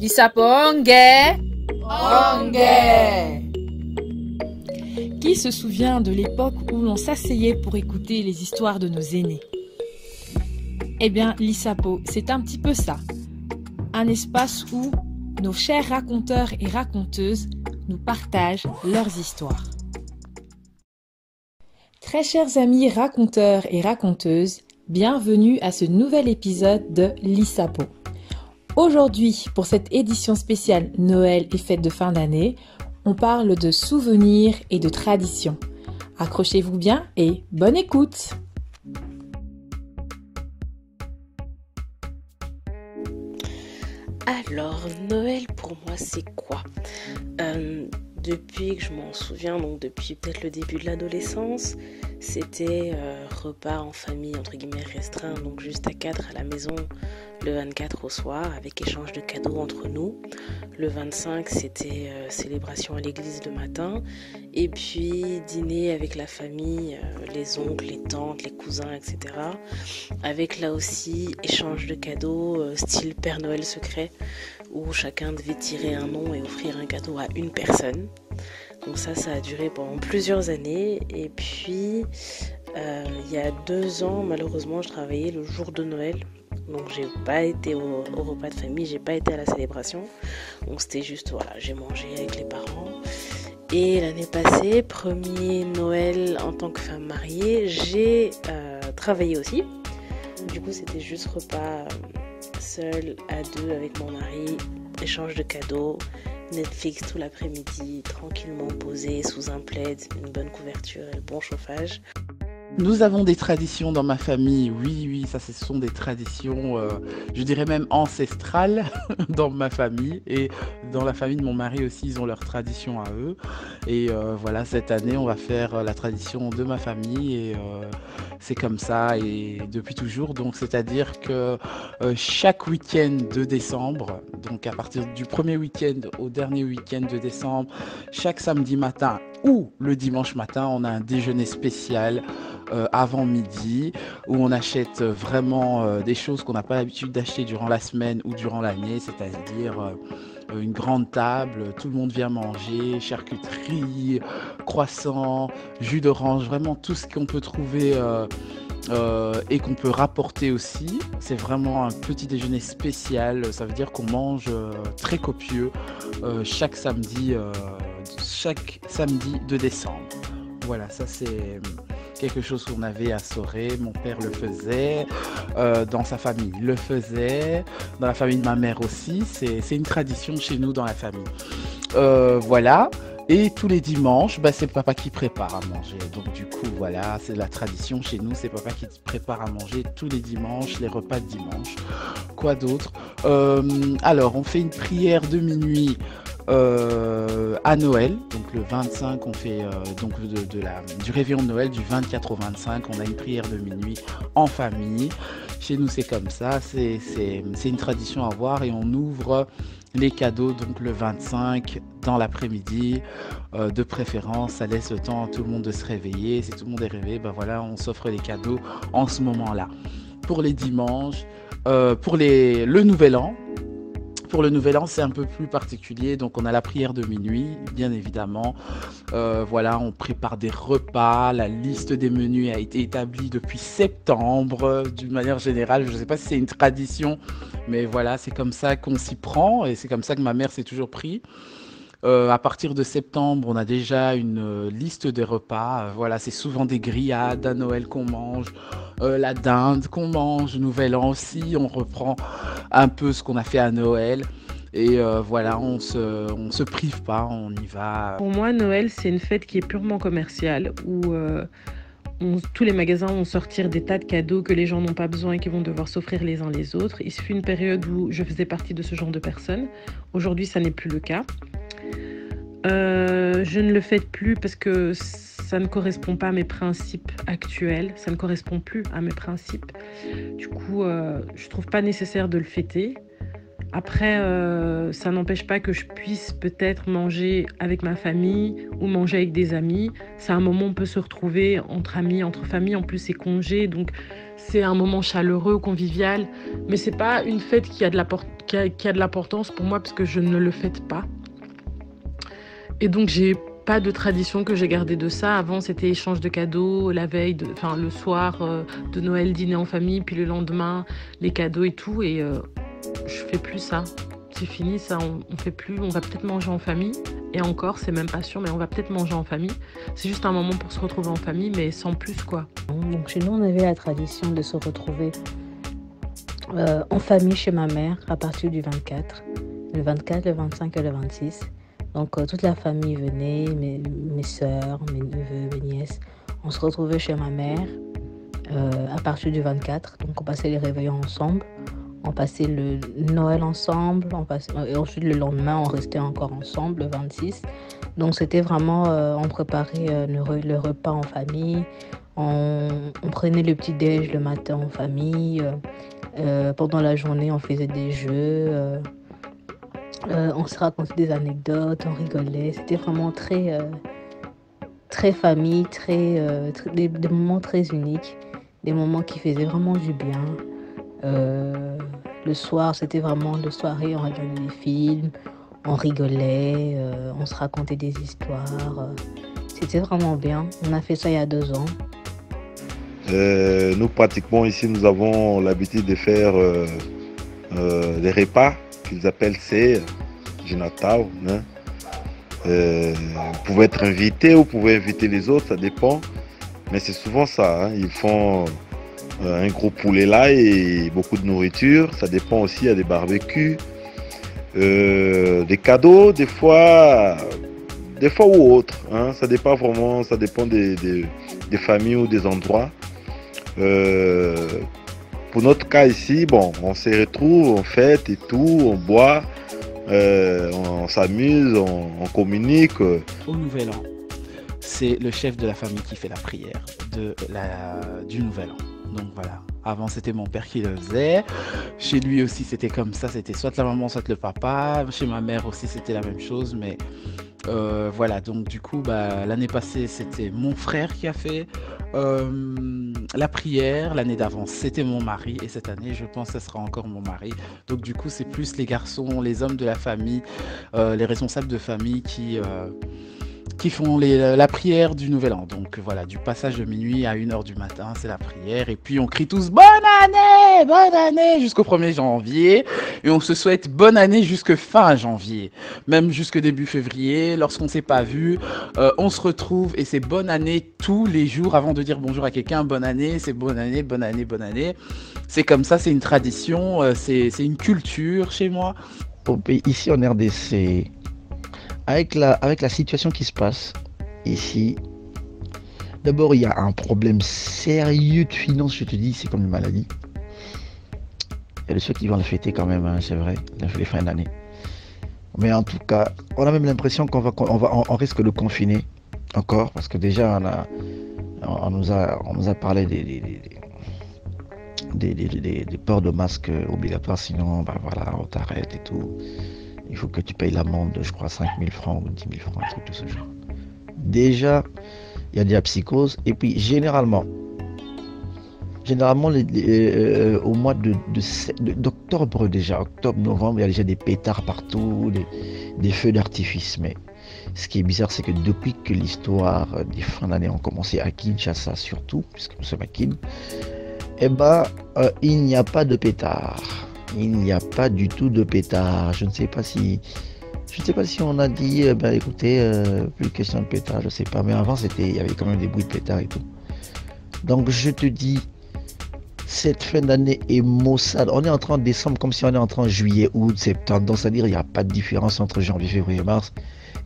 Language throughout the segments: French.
Lisaponge Qui se souvient de l'époque où l'on s'asseyait pour écouter les histoires de nos aînés? Eh bien, l'ISAPO, c'est un petit peu ça. Un espace où nos chers raconteurs et raconteuses nous partagent leurs histoires. Très chers amis raconteurs et raconteuses, bienvenue à ce nouvel épisode de l'ISAPO. Aujourd'hui, pour cette édition spéciale Noël et fête de fin d'année, on parle de souvenirs et de traditions. Accrochez-vous bien et bonne écoute Alors, Noël pour moi c'est quoi? Euh, Depuis que je m'en souviens, donc depuis peut-être le début de l'adolescence, c'était euh, repas en famille entre guillemets restreint, donc juste à quatre à la maison le 24 au soir avec échange de cadeaux entre nous. Le 25 c'était euh, célébration à l'église le matin et puis dîner avec la famille, euh, les oncles, les tantes, les cousins, etc. Avec là aussi échange de cadeaux style Père Noël secret où chacun devait tirer un nom et offrir un cadeau à une personne. Donc ça, ça a duré pendant plusieurs années. Et puis, il y a deux ans, malheureusement, je travaillais le jour de Noël donc j'ai pas été au, repas de famille, j'ai pas été à la célébration. Donc c'était juste voilà, j'ai mangé avec les parents. Et l'année passée, premier Noël en tant que femme mariée, j'ai euh, travaillé aussi. Du coup c'était juste repas seul, seul à deux avec mon mari, échange de cadeaux, Netflix tout l'après-midi, tranquillement posé sous un plaid, une bonne couverture et le bon chauffage. Nous avons des traditions dans ma famille, oui, oui, ça ce sont des traditions, euh, je dirais même ancestrales dans ma famille et dans la famille de mon mari aussi, ils ont leurs traditions à eux. Et euh, voilà, cette année, on va faire euh, la tradition de ma famille et c'est comme ça et depuis toujours. Donc, c'est-à-dire que chaque week-end de décembre, donc à partir du premier week-end au dernier week-end de décembre, chaque samedi matin ou le dimanche matin, on a un déjeuner spécial euh, avant midi où on achète vraiment euh, des choses qu'on n'a pas l'habitude d'acheter durant la semaine ou durant l'année, c'est-à-dire euh, une grande table, tout le monde vient manger, charcuterie, croissants, jus d'orange, vraiment tout ce qu'on peut trouver. et qu'on peut rapporter aussi. C'est vraiment un petit déjeuner spécial. Ça veut dire qu'on mange très copieux chaque samedi, chaque samedi de décembre. Voilà, ça c'est quelque chose qu'on avait à Soré. Mon père le faisait, euh, dans sa famille le faisait, dans la famille de ma mère aussi. C'est une tradition chez nous dans la famille. Euh, voilà. Et tous les dimanches, bah, c'est papa qui prépare à manger. Donc du coup, voilà, c'est la tradition chez nous. C'est papa qui prépare à manger tous les dimanches, les repas de dimanche. Quoi d'autre? Euh, Alors, on fait une prière de minuit euh, à Noël. Donc le 25, on fait euh, donc de, la, du réveillon de Noël du 24 au 25, on a une prière de minuit en famille. Chez nous, c'est comme ça, c'est une tradition à voir et on ouvre les cadeaux donc le 25 dans l'après-midi euh, de préférence ça laisse le temps à tout le monde de se réveiller si tout le monde est réveillé ben voilà on s'offre les cadeaux en ce moment là pour les dimanches pour les, le nouvel an pour le Nouvel An, c'est un peu plus particulier. Donc, on a la prière de minuit, bien évidemment. Euh, voilà, on prépare des repas. La liste des menus a été établie depuis septembre, d'une manière générale. Je ne sais pas si c'est une tradition, mais voilà, c'est comme ça qu'on s'y prend et c'est comme ça que ma mère s'est toujours pris. Euh, à partir de septembre, on a déjà une euh, liste des repas. voilà, c'est souvent des grillades à Noël qu'on mange. Euh, la dinde qu'on mange, Nouvel An aussi, on reprend un peu ce qu'on a fait à Noël. Et euh, voilà, on se, on se prive pas, on y va. Pour moi, Noël, c'est une fête qui est purement commerciale, où euh, tous les magasins vont sortir des tas de cadeaux que les gens n'ont pas besoin et qui vont devoir s'offrir les uns les autres. Il fut une période où je faisais partie de ce genre de personnes. Aujourd'hui, ça n'est plus le cas. Je ne le fais plus parce que ça ne correspond pas à mes principes actuels, ça ne correspond plus à mes principes. Du coup, euh, je trouve pas nécessaire de le fêter. Après, euh, ça n'empêche pas que je puisse peut-être manger avec ma famille ou manger avec des amis. C'est un moment où on peut se retrouver entre amis, entre familles. En plus, c'est congé, donc c'est un moment chaleureux, convivial. Mais c'est pas une fête qui a de l'importance pour moi parce que je ne le fête pas. Et donc, j'ai pas de tradition que j'ai gardée de ça. Avant, c'était échange de cadeaux, la veille, enfin le soir euh, de Noël, dîner en famille, puis le lendemain, les cadeaux et tout. Et euh, je fais plus ça. C'est fini, ça, on, on fait plus. On va peut-être manger en famille. Et encore, c'est même pas sûr, mais on va peut-être manger en famille. C'est juste un moment pour se retrouver en famille, mais sans plus, quoi. Donc chez nous, on avait la tradition de se retrouver euh, en famille chez ma mère à partir du 24. Le 24, le 25 et le 26. Donc toute la famille venait, mes, soeurs, mes neveux, mes nièces. On se retrouvait chez ma mère euh, à partir du 24. Donc on passait les réveillons ensemble. On passait le Noël ensemble. Et ensuite le lendemain, on restait encore ensemble le 26. Donc c'était vraiment, euh, on préparait euh, le, repas en famille. On, on, prenait le petit déj le matin en famille. Pendant la journée, on faisait des jeux. Euh, on se racontait des anecdotes, on rigolait. C'était vraiment très, euh, très famille, très, euh, des, des, moments très uniques, des moments qui faisaient vraiment du bien. le soir, c'était vraiment de soirée, on regardait des films, on rigolait, on se racontait des histoires. C'était vraiment bien. On a fait ça il y a deux ans. nous, pratiquement ici, nous avons l'habitude de faire des repas qu'ils appellent c'est du Natal. Né? Euh, vous pouvez être invité ou vous pouvez inviter les autres, ça dépend. Mais c'est souvent ça. Hein. Ils font euh, un gros poulet là et beaucoup de nourriture. Ça dépend aussi, il y a des barbecues, euh, des cadeaux, des fois, des fois ou autres. Hein. Ça dépend vraiment, ça dépend des, familles ou des endroits. Euh, pour notre cas ici, bon, on se retrouve, on fête et tout, on boit, euh, on, s'amuse, on, on, communique. Au Nouvel An, c'est le chef de la famille qui fait la prière de la, du Nouvel An. Donc voilà. Avant, c'était mon père qui le faisait. Chez lui aussi, c'était comme ça. C'était soit la maman, soit le papa. Chez ma mère aussi, c'était la même chose. Mais euh, voilà, donc du coup, bah, l'année passée, c'était mon frère qui a fait euh, la prière. L'année d'avant, c'était mon mari. Et cette année, je pense que ce sera encore mon mari. Donc du coup, c'est plus les garçons, les hommes de la famille, euh, les responsables de famille qui qui font les, la prière du Nouvel An. Donc voilà, du passage de minuit à 1h du matin, c'est la prière. Et puis on crie tous bonne année, bonne année jusqu'au 1er janvier. Et on se souhaite bonne année jusque fin janvier. Même jusque début février, lorsqu'on ne s'est pas vu, euh, on se retrouve et c'est bonne année tous les jours avant de dire bonjour à quelqu'un. Bonne année, c'est bonne année, bonne année, bonne année. C'est comme ça, c'est une tradition, euh, c'est une culture chez moi. Ici en RDC, avec la, situation qui se passe ici, d'abord il y a un problème sérieux de finances, je te dis, c'est comme une maladie. Il y a ceux qui vont le fêter quand même, hein, c'est vrai, les fins d'année. Mais en tout cas, on a même l'impression qu'on va, on va, on risque de confiner encore, parce que déjà on a, on nous a, on nous a parlé des, des, des, des, des, ports de masque obligatoires, sinon, ben voilà, on t'arrête et tout il faut que tu payes l'amende, je crois, 5 000 francs ou 10 000 francs, un truc de ce genre. Déjà, il y a de la psychose. Et puis, généralement, généralement euh, au mois d'octobre de, déjà, octobre, novembre, il y a déjà des pétards partout, des, des feux d'artifice. Mais ce qui est bizarre, c'est que depuis que l'histoire des fins d'année ont commencé à Kinshasa surtout, puisque nous sommes à Kin, eh ben, euh, il n'y a pas de pétards il n'y a pas du tout de pétard. Je ne sais pas si, je ne sais pas si on a dit, euh, ben écoutez, euh, plus question de pétard, je sais pas. Mais avant, c'était, il y avait quand même des bruits de pétard et tout. Donc je te dis, cette fin d'année est maussade. On est en décembre comme si on est en train juillet, août, septembre. Donc c'est-à-dire, il n'y a pas de différence entre janvier, février, mars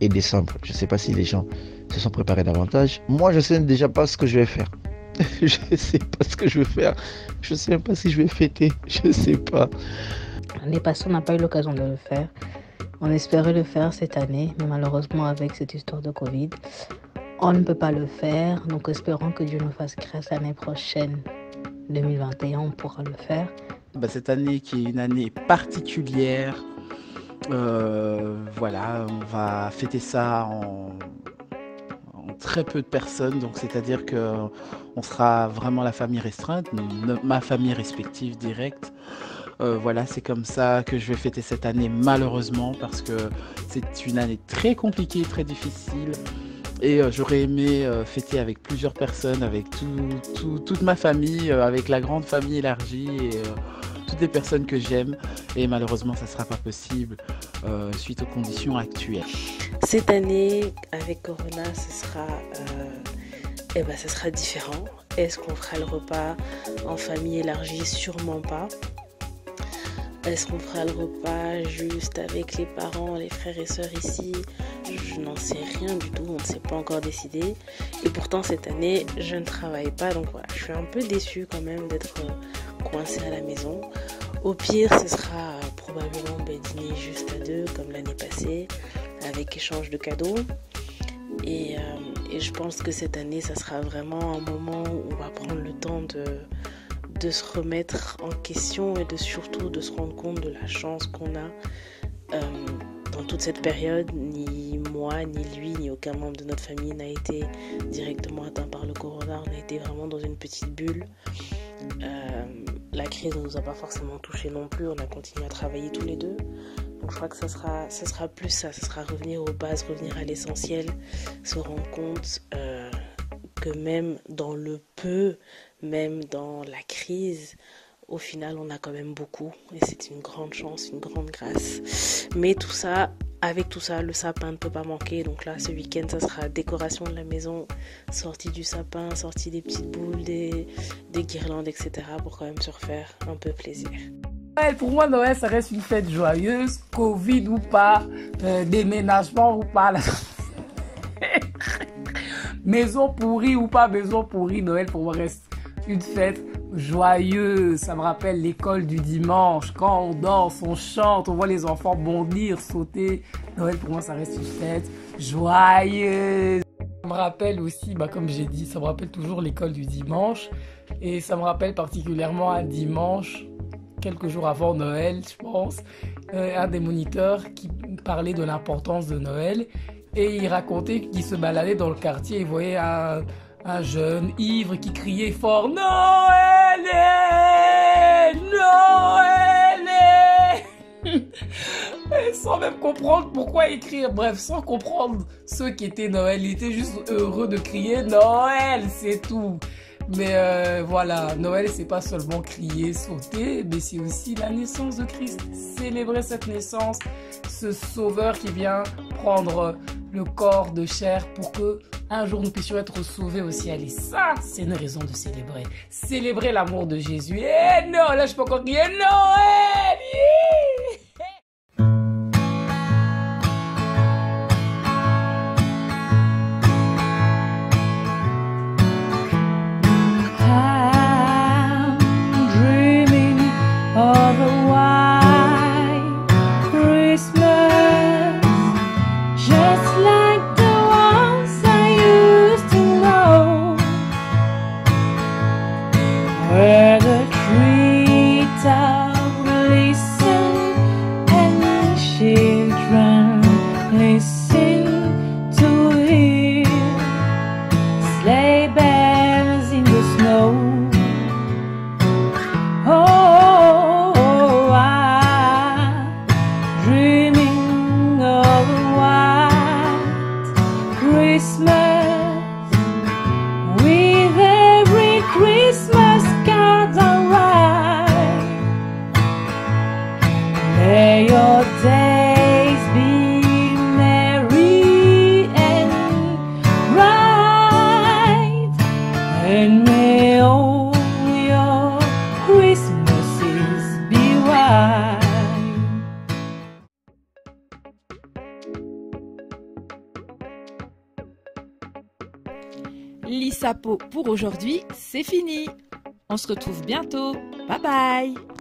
et décembre. Je ne sais pas si les gens se sont préparés davantage. Moi, je sais déjà pas ce que je vais faire. je ne sais pas ce que je vais faire. Je ne sais même pas si je vais fêter. Je ne sais pas. L'année passée, on n'a pas eu l'occasion de le faire. On espérait le faire cette année, mais malheureusement, avec cette histoire de Covid, on ne peut pas le faire. Donc, espérons que Dieu nous fasse grâce l'année prochaine, 2021, on pourra le faire. bah, cette année qui est une année particulière. Euh, voilà, on va fêter ça en, très peu de personnes, donc c'est-à-dire que on sera vraiment la famille restreinte, ma famille respective directe. Euh, voilà, c'est comme ça que je vais fêter cette année, malheureusement, parce que c'est une année très compliquée, très difficile. Et euh, j'aurais aimé euh, fêter avec plusieurs personnes, avec toute ma famille, avec la grande famille élargie toutes les personnes que j'aime. Et malheureusement, ça ne sera pas possible suite aux conditions actuelles. Cette année, avec Corona, ce sera, eh ben, sera différent. Est-ce qu'on fera le repas en famille élargie? Sûrement pas. Est-ce qu'on fera le repas juste avec les parents, les frères et sœurs ici? Je n'en sais rien du tout, on ne s'est pas encore décidé. Et pourtant cette année, je ne travaille pas, donc voilà, je suis un peu déçue quand même d'être coincée à la maison. Au pire, ce sera probablement ben, dîner juste à deux, comme l'année passée, avec échange de cadeaux. Et, euh, et je pense que cette année, ça sera vraiment un moment où on va prendre le temps de de se remettre en question et de surtout de se rendre compte de la chance qu'on a euh, dans toute cette période. Ni moi, ni lui, ni aucun membre de notre famille n'a été directement atteint par le corona. On a été vraiment dans une petite bulle. Euh, la crise ne nous a pas forcément touché non plus. On a continué à travailler tous les deux. Donc je crois que ça sera, ça sera plus ça. Ça sera revenir aux bases, revenir à l'essentiel, se rendre compte euh, que même dans le peu, même dans la crise, au final, on a quand même beaucoup. Et c'est une grande chance, une grande grâce. Mais tout ça, avec tout ça, le sapin ne peut pas manquer. Donc là, ce week-end, ça sera décoration de la maison, sortie du sapin, sortie des petites boules, des, guirlandes, etc. pour quand même se refaire un peu plaisir. pour moi, Noël, ça reste une fête joyeuse, Covid ou pas, euh, déménagement ou pas. maison pourrie ou pas maison pourrie, Noël pour moi reste une fête joyeuse. Ça me rappelle l'école du dimanche. Quand on danse, on chante, on voit les enfants bondir, sauter. Noël, pour moi, ça reste une fête joyeuse. Ça me rappelle aussi, bah, comme j'ai dit, ça me rappelle toujours l'école du dimanche. Et ça me rappelle particulièrement un dimanche, quelques jours avant Noël, je pense, euh, un des moniteurs qui parlait de l'importance de Noël. Et il racontait qu'il se baladait dans le quartier et voyait un, un jeune ivre qui criait fort Noël Noël Sans même comprendre pourquoi écrire. Bref, sans comprendre ce qui était Noël. Il était juste heureux de crier Noël, c'est tout. Mais euh, voilà, Noël, c'est pas seulement crier, sauter, mais c'est aussi la naissance de Christ. Célébrer cette naissance, ce sauveur qui vient prendre le corps de chair pour que un jour nous puissions être sauvés au ciel. Et ça, c'est une raison de célébrer. Célébrer l'amour de Jésus. Eh non, là, je peux encore crier Noël! L'ISAPO pour aujourd'hui, c'est fini. On se retrouve bientôt. Bye bye